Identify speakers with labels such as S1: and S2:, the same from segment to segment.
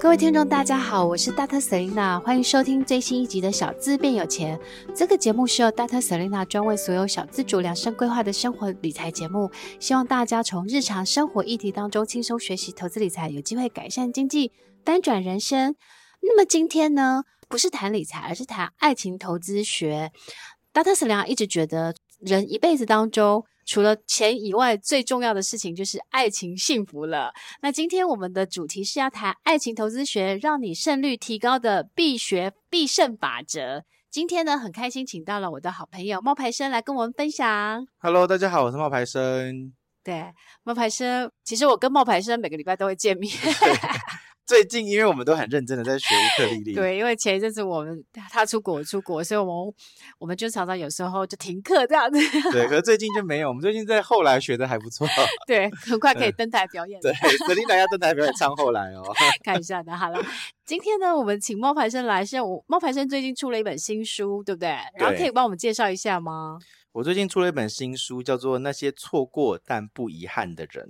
S1: 各位听众，大家好，我是 Dr. Selina，欢迎收听最新一集的小资变有钱。这个节目是由 Dr. Selina 专为所有小资主量身规划的生活理财节目，希望大家从日常生活议题当中轻松学习投资理财，有机会改善经济，翻转人生。那么今天呢，不是谈理财，而是谈爱情投资学。Dr. Selena 一直觉得，人一辈子当中，除了钱以外，最重要的事情就是爱情幸福了。那今天我们的主题是要谈爱情投资学，让你胜率提高的必学必胜法则。今天呢，很开心请到了我的好朋友冒牌生来跟我们分享。
S2: Hello，大家好，我是冒牌生。
S1: 对，冒牌生，其实我跟冒牌生每个礼拜都会见面。
S2: 最近，因为我们都很认真的在学乌克丽丽，
S1: 对，因为前一阵子我们他出国出国，所以我们我们就常常有时候就停课这样子。
S2: 对，可是最近就没有，我们最近在后来学的还不错。
S1: 对，很快可以登台表演。
S2: 对，Selena 要登台表演唱后来哦。
S1: 看一下的，好了，今天呢，我们请冒牌生来，是我冒牌生最近出了一本新书，对不对？对，然后可以帮我们介绍一下吗？
S2: 我最近出了一本新书，叫做《那些错过但不遗憾的人》。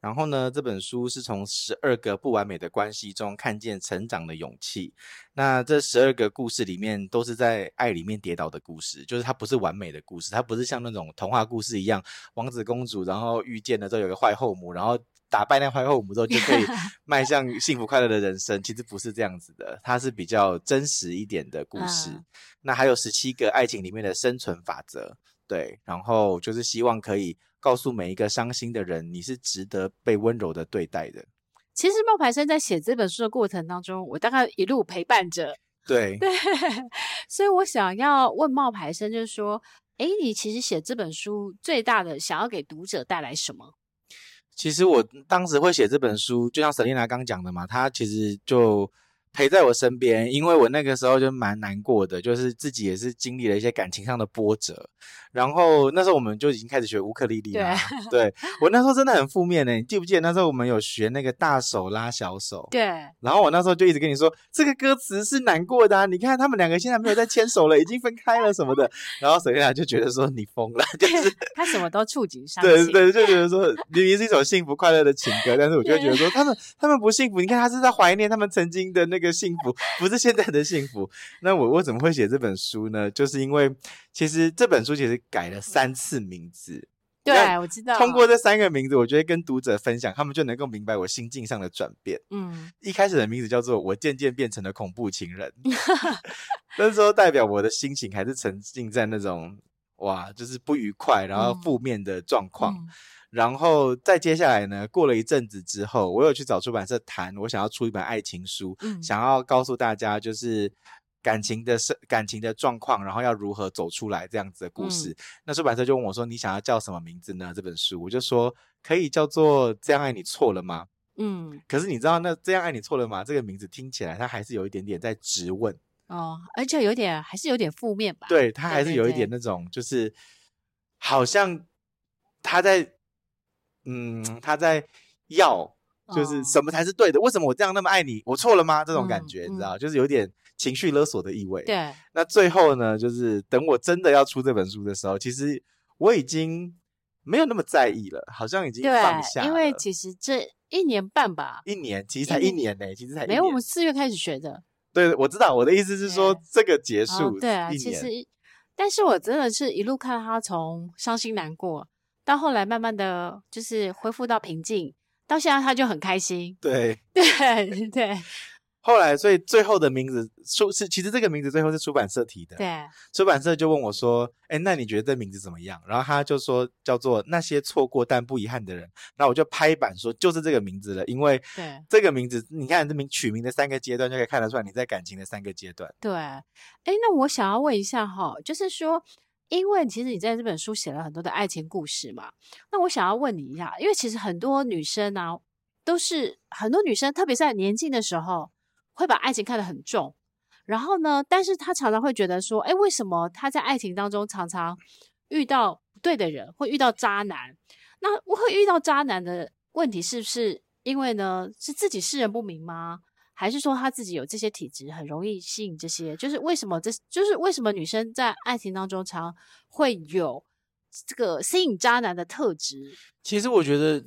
S2: 然后呢，这本书是从十二个不完美的关系中看见成长的勇气。那这十二个故事里面，都是在爱里面跌倒的故事，就是它不是完美的故事，它不是像那种童话故事一样，王子公主然后遇见了之后有个坏后母，然后打败那坏后母之后就可以 迈向幸福快乐的人生。其实不是这样子的，它是比较真实一点的故事。嗯、那还有十七个爱情里面的生存法则，对，然后就是希望可以。告诉每一个伤心的人，你是值得被温柔的对待的。
S1: 其实冒牌生在写这本书的过程当中，我大概一路陪伴着。
S2: 对对，
S1: 所以我想要问冒牌生，就是说，哎，你其实写这本书最大的想要给读者带来什么？
S2: 其实我当时会写这本书，就像 Selina 刚讲的嘛，他其实就。陪在我身边，因为我那个时候就蛮难过的，就是自己也是经历了一些感情上的波折。然后那时候我们就已经开始学乌克丽丽了。对，对我那时候真的很负面呢。你记不记得那时候我们有学那个大手拉小手？
S1: 对。
S2: 然后我那时候就一直跟你说，这个歌词是难过的啊！你看他们两个现在没有在牵手了，已经分开了什么的。然后沈月雅就觉得说你疯了，就是
S1: 他什么都触景伤情。
S2: 对对，就觉得说明明是一首幸福快乐的情歌，但是我就觉得说他们他们不幸福。你看他是在怀念他们曾经的那个。个幸福不是现在的幸福，那我我怎么会写这本书呢？就是因为其实这本书其实改了三次名字。
S1: 对，我知道。
S2: 通过这三个名字，我觉得跟读者分享，他们就能够明白我心境上的转变。嗯，一开始的名字叫做“我渐渐变成了恐怖情人”，那时候代表我的心情还是沉浸在那种哇，就是不愉快，然后负面的状况。嗯嗯然后再接下来呢，过了一阵子之后，我有去找出版社谈，我想要出一本爱情书，嗯，想要告诉大家就是感情的生感情的状况，然后要如何走出来这样子的故事。嗯，那出版社就问我说：“你想要叫什么名字呢？”这本书我就说可以叫做《这样爱你错了吗？”嗯，可是你知道那《这样爱你错了吗》这个名字听起来它还是有一点点在质问
S1: 哦，而且有点还是有点负面吧？
S2: 对，它还是有一点那种就是好像他在。嗯，他在要，就是什么才是对的？哦、为什么我这样那么爱你？我错了吗？这种感觉，嗯、你知道，就是有点情绪勒索的意味。
S1: 对。
S2: 那最后呢，就是等我真的要出这本书的时候，其实我已经没有那么在意了，好像已经放下了。
S1: 因为其实这一年半吧，
S2: 一年其实才一年呢、欸，其实才一年
S1: 没有。我们四月开始学的。
S2: 对，我知道。我的意思是说，这个结束、哦、对
S1: 啊，其实，但是我真的是一路看他从伤心难过。到后来，慢慢的就是恢复到平静，到现在他就很开心。
S2: 对
S1: 对对。
S2: 后来，所以最后的名字出是，其实这个名字最后是出版社提的。
S1: 对。
S2: 出版社就问我说：“哎，那你觉得这名字怎么样？”然后他就说：“叫做那些错过但不遗憾的人。”那我就拍板说：“就是这个名字了。”因为对这个名字，你看这名取名的三个阶段就可以看得出来你在感情的三个阶段。
S1: 对。哎，那我想要问一下哈，就是说。因为其实你在这本书写了很多的爱情故事嘛，那我想要问你一下，因为其实很多女生啊，都是很多女生，特别在年轻的时候，会把爱情看得很重，然后呢，但是她常常会觉得说，哎，为什么她在爱情当中常常遇到不对的人，会遇到渣男？那会遇到渣男的问题，是不是因为呢，是自己识人不明吗？还是说他自己有这些体质，很容易吸引这些？就是为什么这就是为什么女生在爱情当中常会有这个吸引渣男的特质？
S2: 其实我觉得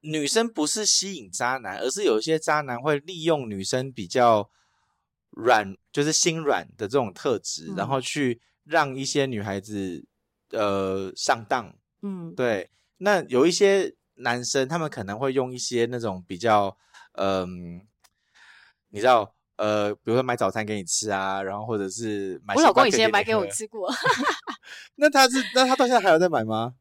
S2: 女生不是吸引渣男，而是有一些渣男会利用女生比较软，就是心软的这种特质，嗯、然后去让一些女孩子呃上当。嗯，对。那有一些男生，他们可能会用一些那种比较嗯、呃，你知道呃，比如说买早餐给你吃啊，然后或者是买。我
S1: 老公以前买给我吃过。
S2: 那他是那他到现在还有在买吗？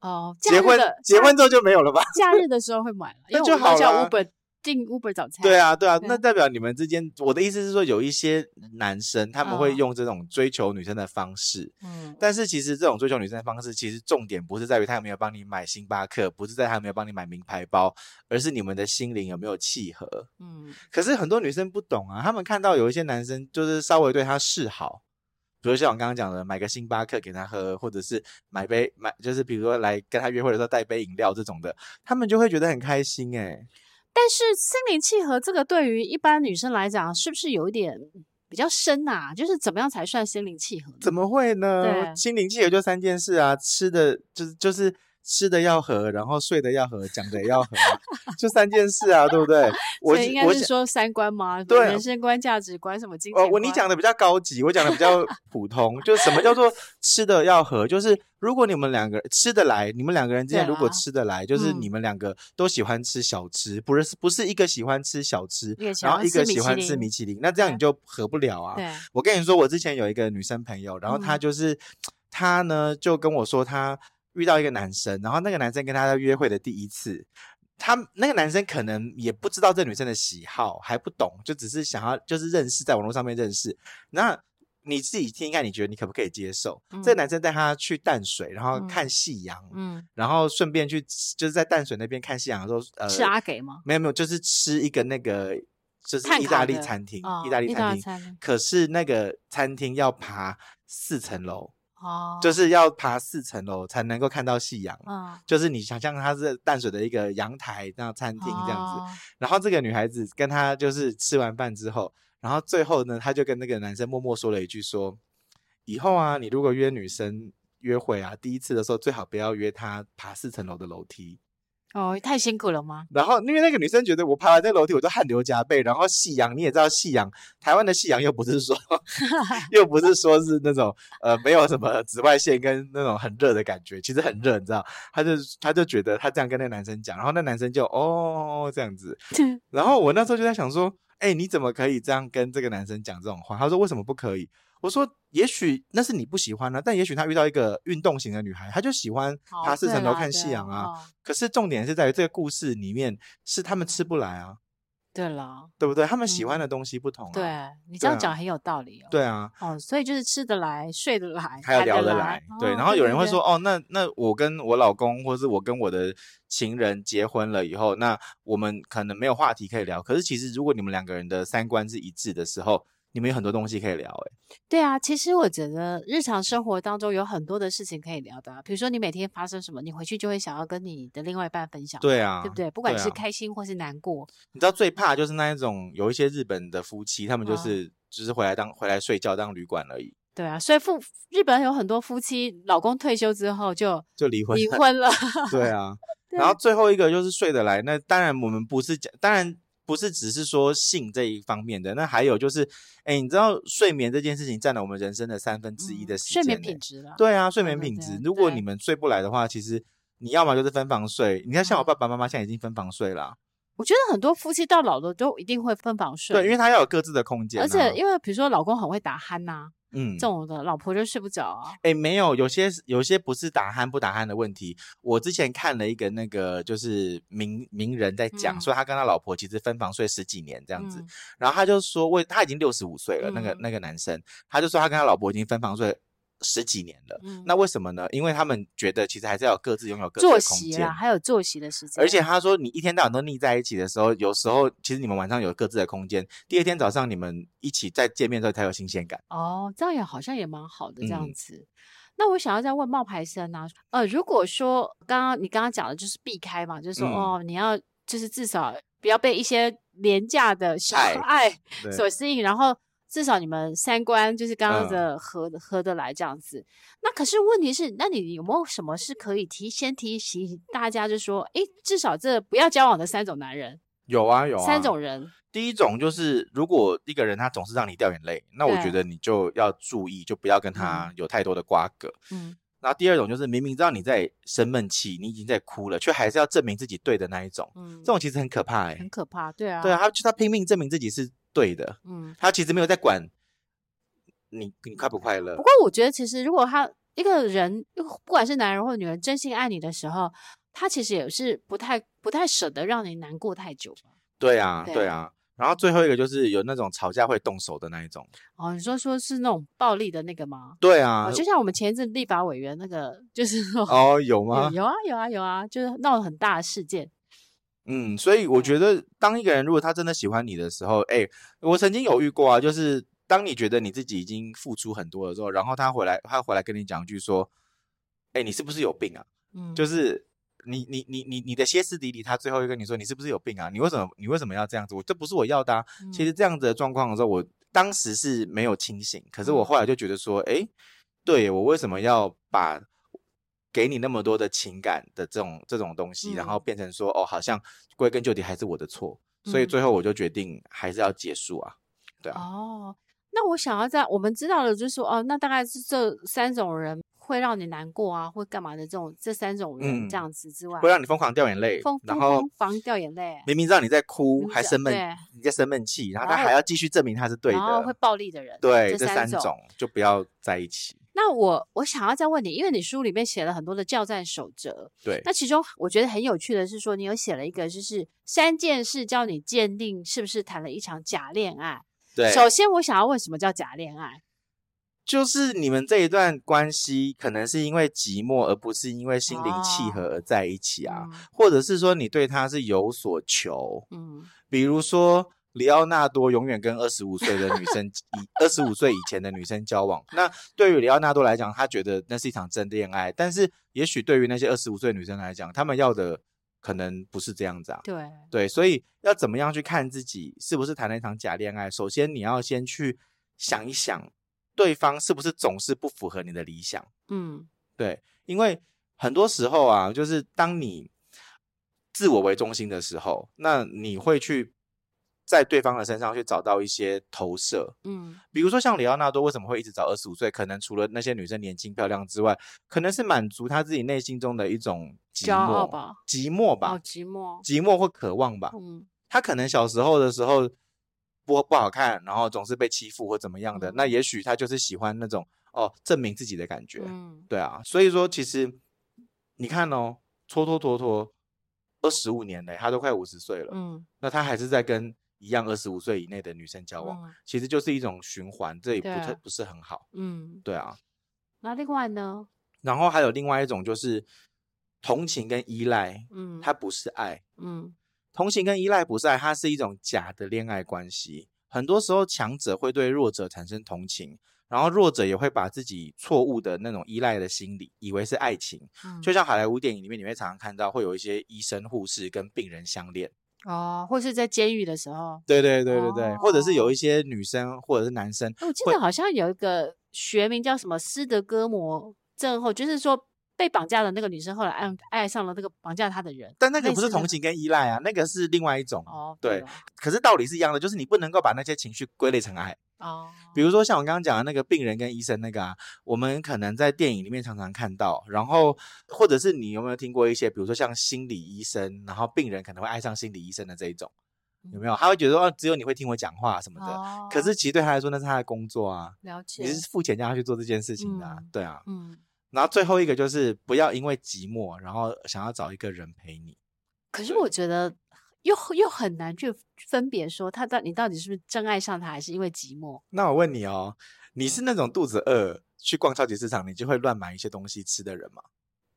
S1: 哦，
S2: 结婚结婚之后就没有了吧？
S1: 假日的时候会买了，因为我们叫 Uber 订 Uber 早餐。
S2: 对啊，对啊，那代表你们之间，我的意思是说，有一些男生他们会用这种追求女生的方式，嗯，但是其实这种追求女生的方式，其实重点不是在于他有没有帮你买星巴克，不是在他有没有帮你买名牌包，而是你们的心灵有没有契合。嗯，可是很多女生不懂啊，他们看到有一些男生就是稍微对她示好。比如像我刚刚讲的，买个星巴克给他喝，或者是买杯买，就是比如说来跟他约会的时候带杯饮料这种的，他们就会觉得很开心诶。
S1: 但是心灵契合这个对于一般女生来讲，是不是有一点比较深啊？就是怎么样才算心灵契合？
S2: 怎么会呢？心灵契合就三件事啊，吃的就是就是。吃的要合，然后睡的要合，讲的也要合，就三件事啊，对不对？我
S1: 应该是说三观吗？对，人生观、价值观什么？
S2: 哦，我你讲的比较高级，我讲的比较普通。就什么叫做吃的要合？就是如果你们两个吃得来，你们两个人之间如果吃得来，就是你们两个都喜欢吃小吃，不是不是一个喜欢吃小吃，然后一个喜欢吃米其林，那这样你就合不了啊。我跟你说，我之前有一个女生朋友，然后她就是她呢就跟我说她。遇到一个男生，然后那个男生跟他在约会的第一次，他那个男生可能也不知道这女生的喜好，还不懂，就只是想要就是认识，在网络上面认识。那你自己听一下，你觉得你可不可以接受？嗯、这个男生带他去淡水，然后看夕阳，嗯，然后顺便去就是在淡水那边看夕阳的时候，呃，
S1: 吃阿给吗？
S2: 没有没有，就是吃一个那个就是意大利餐厅，意大利餐厅可是那个餐厅要爬四层楼。哦，就是要爬四层楼才能够看到夕阳。嗯，就是你想象它是淡水的一个阳台，那餐厅这样子。哦，然后这个女孩子跟他就是吃完饭之后，然后最后呢，他就跟那个男生默默说了一句说：“以后啊，你如果约女生约会啊，第一次的时候最好不要约她爬四层楼的楼梯。”
S1: 哦，太辛苦了吗？
S2: 然后因为那个女生觉得我爬完那个楼梯，我都汗流浃背。然后夕阳你也知道，夕阳台湾的夕阳又不是说，又不是说是那种呃没有什么紫外线跟那种很热的感觉，其实很热，你知道？她就她就觉得她这样跟那个男生讲，然后那男生就哦这样子。然后我那时候就在想说，哎，你怎么可以这样跟这个男生讲这种话？他说为什么不可以？我说，也许那是你不喜欢呢、啊，但也许他遇到一个运动型的女孩，他就喜欢爬四层楼看夕阳啊。可是重点是在于这个故事里面是他们吃不来啊。
S1: 对了，
S2: 对不对？他们喜欢的东西不同、啊
S1: 嗯。对，你这样讲很有道理哦。
S2: 对啊。
S1: 哦，所以就是吃得来、睡得来，
S2: 还要聊得来。对，然后有人会说，哦，那那我跟我老公，或是我跟我的情人结婚了以后，那我们可能没有话题可以聊。可是其实，如果你们两个人的三观是一致的时候。你们有很多东西可以聊，诶。
S1: 对啊，其实我觉得日常生活当中有很多的事情可以聊的啊，比如说你每天发生什么，你回去就会想要跟你的另外一半分享，
S2: 对啊，
S1: 对不对？不管是开心或是难过，
S2: 你知道最怕就是那一种有一些日本的夫妻，他们就是只是回来当回来睡觉当旅馆而已。
S1: 对啊，所以夫日本有很多夫妻，老公退休之后就
S2: 就离婚
S1: 离婚了。
S2: 对啊，然后最后一个就是睡得来，那当然我们不是讲，当然。不是只是说性这一方面的，那还有就是，哎，你知道睡眠这件事情占了我们人生的三分之一的时间，
S1: 睡眠品质了。
S2: 对啊，睡眠品质。如果你们睡不来的话，其实你要么就是分房睡。你看，像我爸爸妈妈现在已经分房睡了。
S1: 我觉得很多夫妻到老了都一定会分房睡，
S2: 对，因为他要有各自的空间，
S1: 而且因为比如说老公很会打鼾呐。嗯，这种的老婆就睡不着啊。
S2: 哎，没有，有些有些不是打鼾不打鼾的问题。我之前看了一个那个就是名名人在讲，说他跟他老婆其实分房睡十几年这样子，然后他就说，为他已经六十五岁了，那个那个男生，他就说他跟他老婆已经分房睡。十几年了，嗯、那为什么呢？因为他们觉得其实还是要各自拥有各自的空间，作息啊，
S1: 还有作息的时间。
S2: 而且他说，你一天到晚都腻在一起的时候，有时候其实你们晚上有各自的空间，第二天早上你们一起再见面的时候才有新鲜感。
S1: 哦，这样也好像也蛮好的这样子。嗯、那我想要再问冒牌生啊，呃，如果说刚刚你刚刚讲的就是避开嘛，就是说、嗯、哦，你要就是至少不要被一些廉价的小爱所吸引，然后。至少你们三观就是刚刚的合、嗯、合得来这样子。那可是问题是，那你有没有什么是可以提先提醒大家，就说，哎，至少这不要交往的三种男人？
S2: 有啊有啊，
S1: 三种人。
S2: 第一种就是，如果一个人他总是让你掉眼泪，那我觉得你就要注意，就不要跟他有太多的瓜葛。嗯。然后第二种就是，明明知道你在生闷气，你已经在哭了，却还是要证明自己对的那一种。嗯。这种其实很可怕哎、欸。
S1: 很可怕，对啊。
S2: 对啊，他就他拼命证明自己是对的。嗯。他其实没有在管你你快不快乐。
S1: 不过我觉得，其实如果他一个人，不管是男人或女人，真心爱你的时候，他其实也是不太不太舍得让你难过太久。
S2: 对啊，对啊。对啊然后最后一个就是有那种吵架会动手的那一种
S1: 哦，你说说是那种暴力的那个吗？
S2: 对啊，
S1: 哦、就像我们前一阵立法委员那个，就是说
S2: 哦，有吗？
S1: 有，有啊，有啊，有啊，就是闹了很大的事件。
S2: 嗯，所以我觉得，当一个人如果他真的喜欢你的时候，哎，我曾经有遇过啊，就是当你觉得你自己已经付出很多的时候，然后他回来，他回来跟你讲一句说，哎，你是不是有病啊？嗯，就是。你你你你你的歇斯底里，他最后又跟你说，你是不是有病啊？你为什么你为什么要这样子？我这不是我要的啊。嗯。其实这样子的状况的时候，我当时是没有清醒，可是我后来就觉得说，哎，对，我为什么要把给你那么多的情感的这种这种东西，然后变成说，哦，好像归根究底还是我的错，所以最后我就决定还是要结束啊。对啊。
S1: 哦，那我想要在我们知道的就是说，哦，那大概是这三种人。会让你难过啊，会干嘛的这种这三种人这样子之外，
S2: 嗯、会让你疯狂掉眼泪，然后
S1: 疯狂掉眼泪。
S2: 明明知道你在哭，还生闷，你在生闷气，然后他还要继续证明他是对的，
S1: 然后会暴力的人。
S2: 对，这三种就不要在一起。
S1: 那我我想要再问你，因为你书里面写了很多的教战守则，
S2: 对，
S1: 那其中我觉得很有趣的是说，你有写了一个就是三件事教你鉴定是不是谈了一场假恋爱。
S2: 对，
S1: 首先我想要问什么叫假恋爱？
S2: 就是你们这一段关系，可能是因为寂寞，而不是因为心灵契合而在一起啊，哦嗯、或者是说你对他是有所求，嗯，比如说里奥纳多永远跟二十五岁的女生以二十五岁以前的女生交往，那对于里奥纳多来讲，他觉得那是一场真恋爱，但是也许对于那些二十五岁的女生来讲，他们要的可能不是这样子啊，
S1: 对
S2: 对，所以要怎么样去看自己是不是谈了一场假恋爱？首先你要先去想一想。对方是不是总是不符合你的理想？嗯，对，因为很多时候啊，就是当你自我为中心的时候，那你会去在对方的身上去找到一些投射。嗯，比如说像里奥纳多为什么会一直找二十五岁？可能除了那些女生年轻漂亮之外，可能是满足他自己内心中的一种寂寞吧，寂寞吧，
S1: 哦，寂寞，
S2: 寂寞或渴望吧。嗯，他可能小时候的时候。不不好看，然后总是被欺负或怎么样的，嗯、那也许他就是喜欢那种哦证明自己的感觉，嗯，对啊，所以说其实你看哦，拖拖拖拖二十五年嘞，他都快五十岁了，嗯，那他还是在跟一样二十五岁以内的女生交往，嗯、其实就是一种循环，这也不太不是很好，嗯，对啊。
S1: 那另外呢？
S2: 然后还有另外一种就是同情跟依赖，嗯，它不是爱，嗯。同情跟依赖不是爱，它是一种假的恋爱关系。很多时候，强者会对弱者产生同情，然后弱者也会把自己错误的那种依赖的心理，以为是爱情。嗯、就像好莱坞电影里面，你会常常看到会有一些医生、护士跟病人相恋
S1: 哦，或是在监狱的时候，
S2: 对对对对对，哦、或者是有一些女生或者是男生，
S1: 我记得好像有一个学名叫什么斯德哥摩症候，就是说。被绑架的那个女生后来爱爱上了那个绑架她的人，
S2: 但那个不是同情跟依赖啊，那个是另外一种哦。对，对可是道理是一样的，就是你不能够把那些情绪归类成爱哦。比如说像我刚刚讲的那个病人跟医生那个啊，我们可能在电影里面常常看到，然后或者是你有没有听过一些，比如说像心理医生，然后病人可能会爱上心理医生的这一种，有没有？他会觉得哦，只有你会听我讲话什么的，哦、可是其实对他来说那是他的工作啊，
S1: 了解，
S2: 你是付钱叫他去做这件事情的、啊，嗯、对啊，
S1: 嗯。
S2: 然后最后一个就是不要因为寂寞，然后想要找一个人陪你。
S1: 可是我觉得又又很难去分别说他到你到底是不是真爱上他，还是因为寂寞。
S2: 那我问你哦，你是那种肚子饿去逛超级市场，你就会乱买一些东西吃的人吗？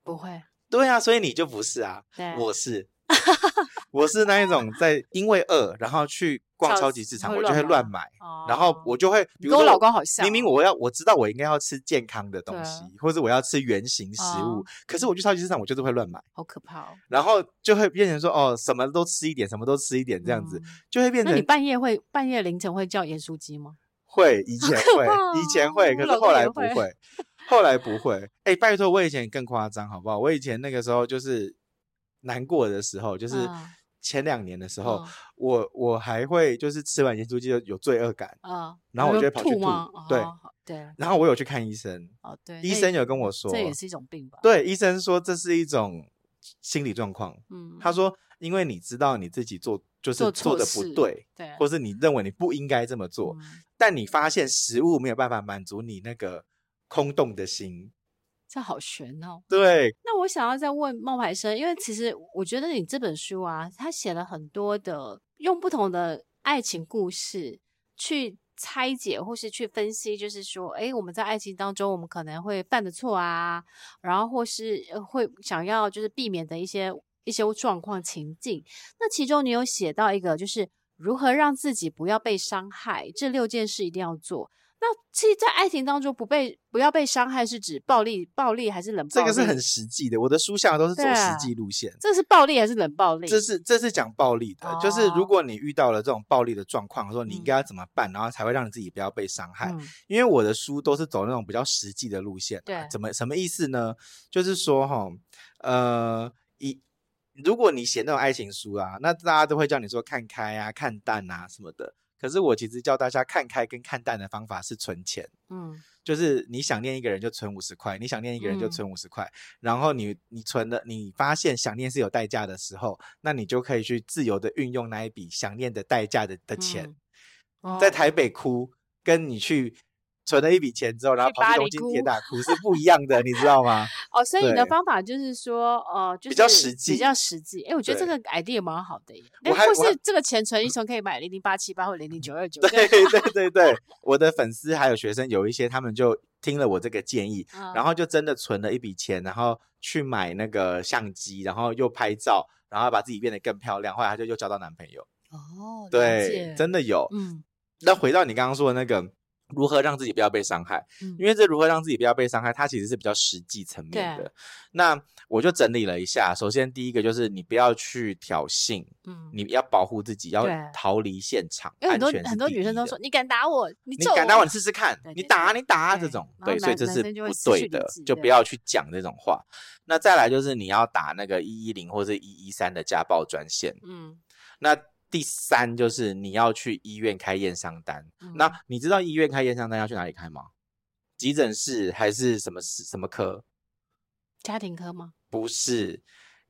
S1: 不会。
S2: 对啊，所以你就不是啊。
S1: 对，
S2: 我是。我是那一种在因为饿，然后去逛超级市场，我就会乱买，然后我就会，比如
S1: 我老公好像，
S2: 明明我要我知道我应该要吃健康的东西，或者我要吃原形食物，可是我去超级市场，我就是会乱买，
S1: 好可怕哦。
S2: 然后就会变成说，哦，什么都吃一点，什么都吃一点，这样子就会变成。
S1: 那你半夜会半夜凌晨会叫盐酥鸡吗？
S2: 会，以前会，以前会，可是后来不会，后来不会。哎、欸，拜托，我以前更夸张，好不好？我以前那个时候就是难过的时候，就是前两年的时候，嗯、我我还会就是吃完盐酥鸡就有罪恶感啊，嗯、然后我就会跑去吐，吐对。哦对，然后我有去看医生。哦，对，医生有跟我说，这
S1: 也是一种病吧？
S2: 对，医生说这是一种心理状况。嗯，他说，因为你知道你自己做就是做的不对，对，或是你认为你不应该这么做，嗯、但你发现食物没有办法满足你那个空洞的心，
S1: 这好玄哦。
S2: 对，
S1: 那我想要再问冒牌生，因为其实我觉得你这本书啊，他写了很多的用不同的爱情故事去。拆解或是去分析，就是说，哎，我们在爱情当中，我们可能会犯的错啊，然后或是会想要就是避免的一些一些状况情境。那其中你有写到一个，就是如何让自己不要被伤害，这六件事一定要做。那其实，在爱情当中不被不要被伤害，是指暴力、暴力还是冷暴力？
S2: 这个是很实际的。我的书下都是走实际路线。
S1: 这是暴力还是冷暴力？
S2: 这是这是讲暴力的，哦、就是如果你遇到了这种暴力的状况，说你应该要怎么办，嗯、然后才会让你自己不要被伤害。嗯、因为我的书都是走那种比较实际的路线。对，怎么什么意思呢？就是说哈，呃，一如果你写那种爱情书啊，那大家都会叫你说看开啊、看淡啊什么的。可是我其实教大家看开跟看淡的方法是存钱，嗯，就是你想念一个人就存五十块，你想念一个人就存五十块，嗯、然后你你存的，你发现想念是有代价的时候，那你就可以去自由的运用那一笔想念的代价的的钱，嗯哦、在。台北哭，跟你去。存了一笔钱之后，然后跑去东京铁打哭是不一样的，你知道吗？
S1: 哦，所以你的方法就是说，呃，就是
S2: 比较实际，
S1: 比较实际。哎，我觉得这个 idea 蛮好的耶。哎，或是这个钱存一存可以买零零八七八或零零九二九。
S2: 对对对对，我的粉丝还有学生有一些，他们就听了我这个建议，然后就真的存了一笔钱，然后去买那个相机，然后又拍照，然后把自己变得更漂亮。后来他就又交到男朋友。哦，对，真的有。嗯，那回到你刚刚说的那个。如何让自己不要被伤害？嗯，因为这如何让自己不要被伤害，它其实是比较实际层面的。那我就整理了一下，首先第一个就是你不要去挑衅，嗯，你要保护自己，要逃离现场。
S1: 因为很多很多女生都说，你敢打我，你，
S2: 你敢打我，你试试看，你打你打这种，对，所以这是不对的，就不要去讲这种话。那再来就是你要打那个一一零或者一一三的家暴专线，嗯，那。第三就是你要去医院开验伤单，嗯、那你知道医院开验伤单要去哪里开吗？急诊室还是什么什么科？
S1: 家庭科吗？
S2: 不是，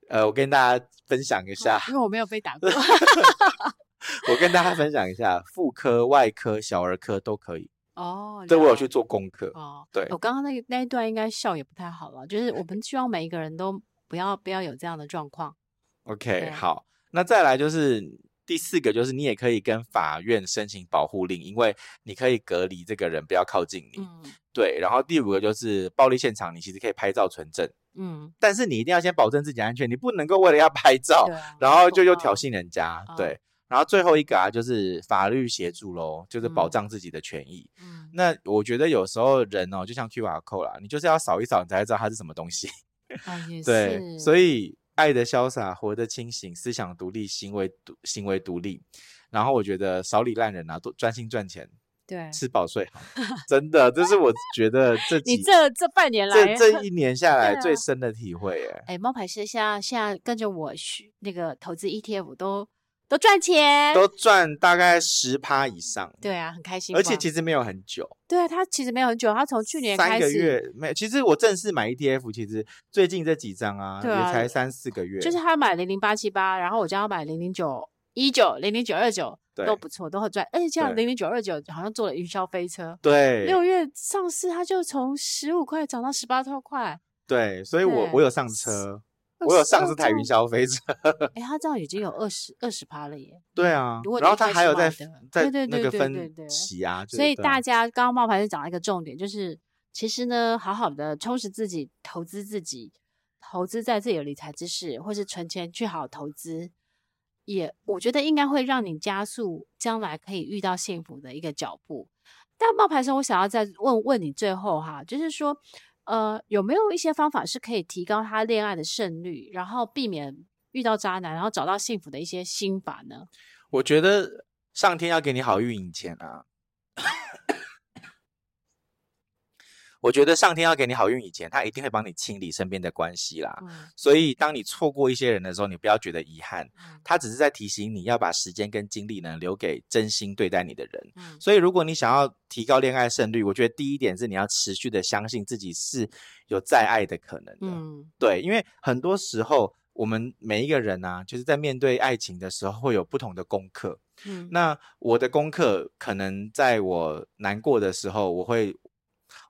S2: 呃，我跟大家分享一下，
S1: 因为我没有被打过。
S2: 我跟大家分享一下，妇科、外科、小儿科都可以。哦，这我有去做功课。哦，对，
S1: 我刚刚那那一段应该笑也不太好了，就是我们希望每一个人都不要不要有这样的状况。
S2: OK，好，那再来就是。第四个就是你也可以跟法院申请保护令，因为你可以隔离这个人，不要靠近你。嗯，对。然后第五个就是暴力现场，你其实可以拍照存证。嗯，但是你一定要先保证自己安全，你不能够为了要拍照，啊、然后就又挑衅人家。嗯、对。然后最后一个啊，就是法律协助喽，就是保障自己的权益。嗯，那我觉得有时候人哦，就像 QR code 啦，你就是要扫一扫，你才知道它是什么东西。啊、对，所以。爱的潇洒，活得清醒，思想独立，行为独行为独立。然后我觉得少理烂人啊，多专心赚钱，对，吃饱睡好。真的，这是我觉得这 几
S1: 你这这半年来
S2: 这这 一年下来最深的体会哎。
S1: 哎，猫牌是现在现在跟着我学那个投资 ETF 都。都赚钱，
S2: 都赚大概十趴以上。
S1: 对啊，很开心。
S2: 而且其实没有很久。
S1: 对啊，他其实没有很久，他从去年开始。
S2: 三个月没有。其实我正式买 ETF，其实最近这几张啊，也才三四个月。
S1: 就是他买零零八七八，然后我叫他买零零九一九、零零九二九，都不错，都很赚。而且这样零零九二九好像坐了云霄飞车。对。六月上市，他就从十五块涨到十八多块。
S2: 对，所以我我有上车。我有上次台云消费者，
S1: 哎，他这样已经有二十二十趴了耶。
S2: 对啊，然后他还有在在那个分期啊，
S1: 所以大家刚刚冒牌就讲了一个重点，就是其实呢，好好的充实自己，投资自己，投资在自己的理财知识，或是存钱去好好投资，也我觉得应该会让你加速将来可以遇到幸福的一个脚步。但冒牌生，我想要再问问你最后哈，就是说。呃，有没有一些方法是可以提高他恋爱的胜率，然后避免遇到渣男，然后找到幸福的一些心法呢？
S2: 我觉得上天要给你好运以前啊，我觉得上天要给你好运以前，他一定会帮你清理身边的关系啦。嗯、所以当你错过一些人的时候，你不要觉得遗憾，他只是在提醒你要把时间跟精力呢留给真心对待你的人。嗯、所以如果你想要提高恋爱胜率，我觉得第一点是你要持续的相信自己是有再爱的可能的。嗯，对，因为很多时候我们每一个人啊，就是在面对爱情的时候会有不同的功课。嗯，那我的功课可能在我难过的时候，我会。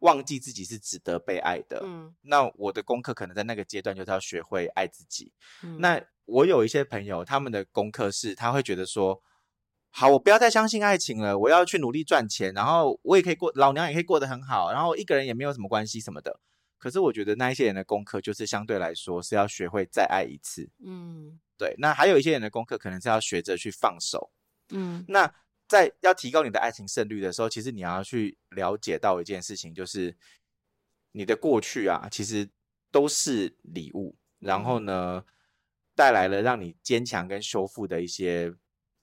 S2: 忘记自己是值得被爱的，嗯，那我的功课可能在那个阶段就是要学会爱自己。嗯，那我有一些朋友，他们的功课是他会觉得说，好，我不要再相信爱情了，我要去努力赚钱，然后我也可以过，老娘也可以过得很好，然后一个人也没有什么关系什么的。可是我觉得那一些人的功课就是相对来说是要学会再爱一次，嗯，对。那还有一些人的功课可能是要学着去放手，嗯，那。在要提高你的爱情胜率的时候，其实你要去了解到一件事情，就是你的过去啊，其实都是礼物，然后呢，带来了让你坚强跟修复的一些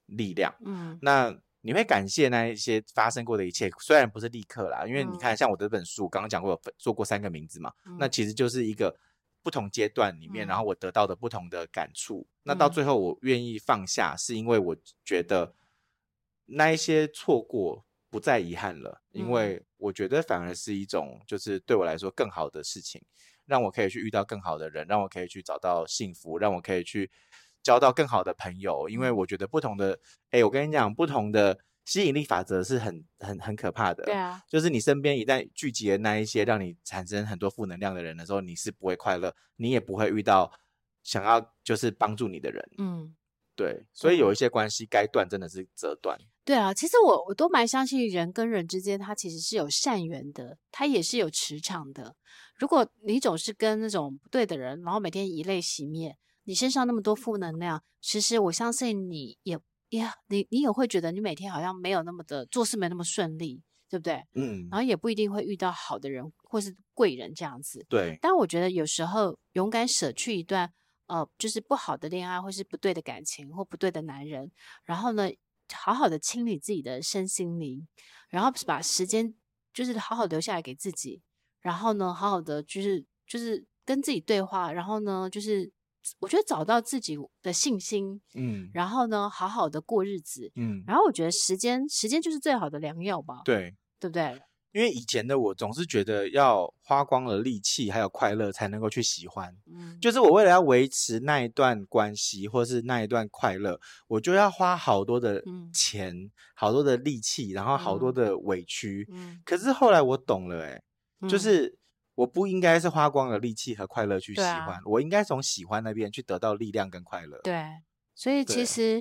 S2: 力量。嗯，那你会感谢那一些发生过的一切，虽然不是立刻啦，因为你看，像我这本书刚刚讲过，有做过三个名字嘛，那其实就是一个不同阶段里面，然后我得到的不同的感触。那到最后，我愿意放下，是因为我觉得。那一些错过不再遗憾了，因为我觉得反而是一种，就是对我来说更好的事情，让我可以去遇到更好的人，让我可以去找到幸福，让我可以去交到更好的朋友。因为我觉得不同的，哎，我跟你讲，不同的吸引力法则是很很很可怕的。对啊，就是你身边一旦聚集了那一些让你产生很多负能量的人的时候，你是不会快乐，你也不会遇到想要就是帮助你的人。嗯，对，所以有一些关系该断，真的是则断。
S1: 对啊，其实我我都蛮相信人跟人之间，它其实是有善缘的，它也是有磁场的。如果你总是跟那种不对的人，然后每天以泪洗面，你身上那么多负能量，其实我相信你也也你你也会觉得你每天好像没有那么的做事没那么顺利，对不对？嗯，然后也不一定会遇到好的人或是贵人这样子。
S2: 对，
S1: 但我觉得有时候勇敢舍去一段呃，就是不好的恋爱，或是不对的感情，或不对的男人，然后呢，好好的清理自己的身心灵，然后把时间就是好好留下来给自己，然后呢，好好的就是就是跟自己对话，然后呢，就是我觉得找到自己的信心，嗯，然后呢，好好的过日子，嗯，然后我觉得时间时间就是最好的良药吧，
S2: 对，
S1: 对不对？
S2: 因为以前的我总是觉得要花光了力气还有快乐才能够去喜欢，嗯，就是我为了要维持那一段关系或是那一段快乐，我就要花好多的钱、嗯、好多的力气，然后好多的委屈。嗯，可是后来我懂了、欸，哎，就是我不应该是花光了力气和快乐去喜欢，啊、我应该从喜欢那边去得到力量跟快乐。
S1: 对，所以其实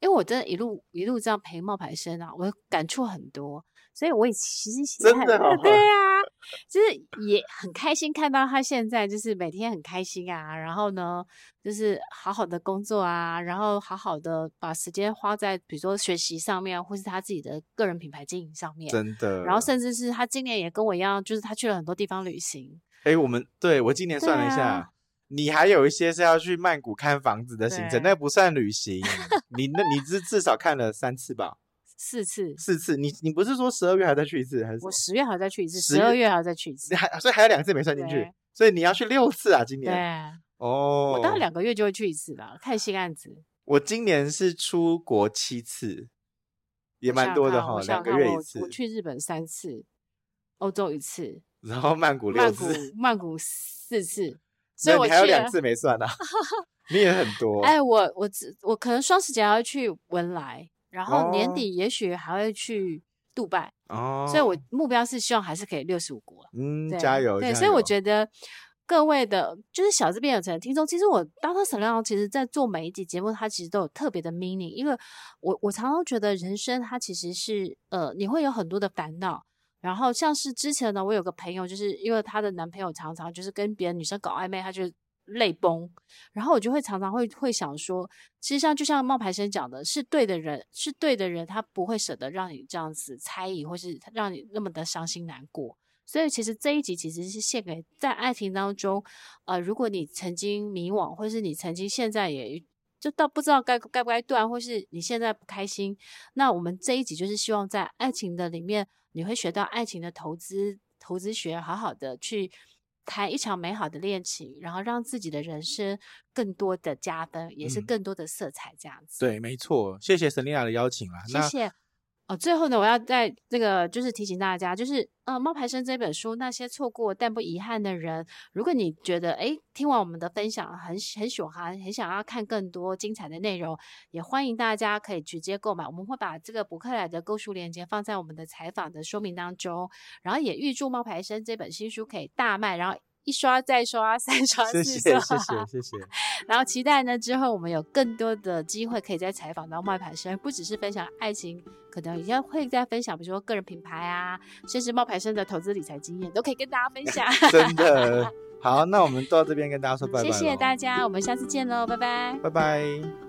S1: 因为我真的一路一路这样陪冒牌生啊，我感触很多。所以我也其实
S2: 真的
S1: 对啊，就是也很开心看到他现在就是每天很开心啊，然后呢，就是好好的工作啊，然后好好的把时间花在比如说学习上面，或是他自己的个人品牌经营上面，
S2: 真的。
S1: 然后甚至是他今年也跟我一样，就是他去了很多地方旅行。
S2: 哎，我们对我今年算了一下，啊、你还有一些是要去曼谷看房子的行程，对那不算旅行。你那你至至少看了三次吧？
S1: 四次，
S2: 四次，你你不是说十二月还要再去一次，还是
S1: 我十月还要再去一次，十二月还要再去一次，
S2: 还所以还有两次没算进去，所以你要去六次啊，今年。
S1: 对，哦，我大概两个月就会去一次啦，看新案子。
S2: 我今年是出国七次，也蛮多的哈，两个月一次。
S1: 我去日本三次，欧洲一次，
S2: 然后曼谷六次，
S1: 曼谷四次，所以我
S2: 你还有两次没算呢、啊，你也很多。
S1: 哎，我我只我可能双十节要去文莱。然后年底也许还会去杜拜哦，所以我目标是希望还是可以六十五国。
S2: 嗯，加油！对，
S1: 所以我觉得各位的，就是小这边有钱的听众，其实我 Dr. Selena 其实在做每一集节目，他其实都有特别的 meaning，因为我我常常觉得人生它其实是呃，你会有很多的烦恼，然后像是之前呢，我有个朋友，就是因为她的男朋友常常就是跟别的女生搞暧昧，她就。泪崩，然后我就会常常会会想说，其实像就像冒牌生讲的，是对的人，是对的人，他不会舍得让你这样子猜疑，或是让你那么的伤心难过。所以其实这一集其实是献给在爱情当中，呃，如果你曾经迷惘，或是你曾经现在也就到不知道该该不该断，或是你现在不开心，那我们这一集就是希望在爱情的里面，你会学到爱情的投资。投资学，好好的去谈一场美好的恋情，然后让自己的人生更多的加分，也是更多的色彩，这样子。
S2: 嗯、对，没错。谢谢 Selina 的邀请啊，
S1: 谢谢。哦，最后呢，我要在这个就是提醒大家，就是呃，《冒牌生》这本书，那些错过但不遗憾的人，如果你觉得诶听完我们的分享很很喜欢，很想要看更多精彩的内容，也欢迎大家可以直接购买。我们会把这个博客来的购书链接放在我们的采访的说明当中，然后也预祝《冒牌生》这本新书可以大卖，然后。一刷再刷，三 刷四刷，
S2: 谢谢谢谢谢谢。
S1: 然后期待呢，之后我们有更多的机会可以再采访到冒牌生，不只是分享爱情，可能也会再分享，比如说个人品牌啊，甚至冒牌生的投资理财经验，都可以跟大家分享。
S2: 真的好，那我们到这边跟大家说拜拜。
S1: 谢谢大家，我们下次见喽，拜拜，
S2: 拜拜。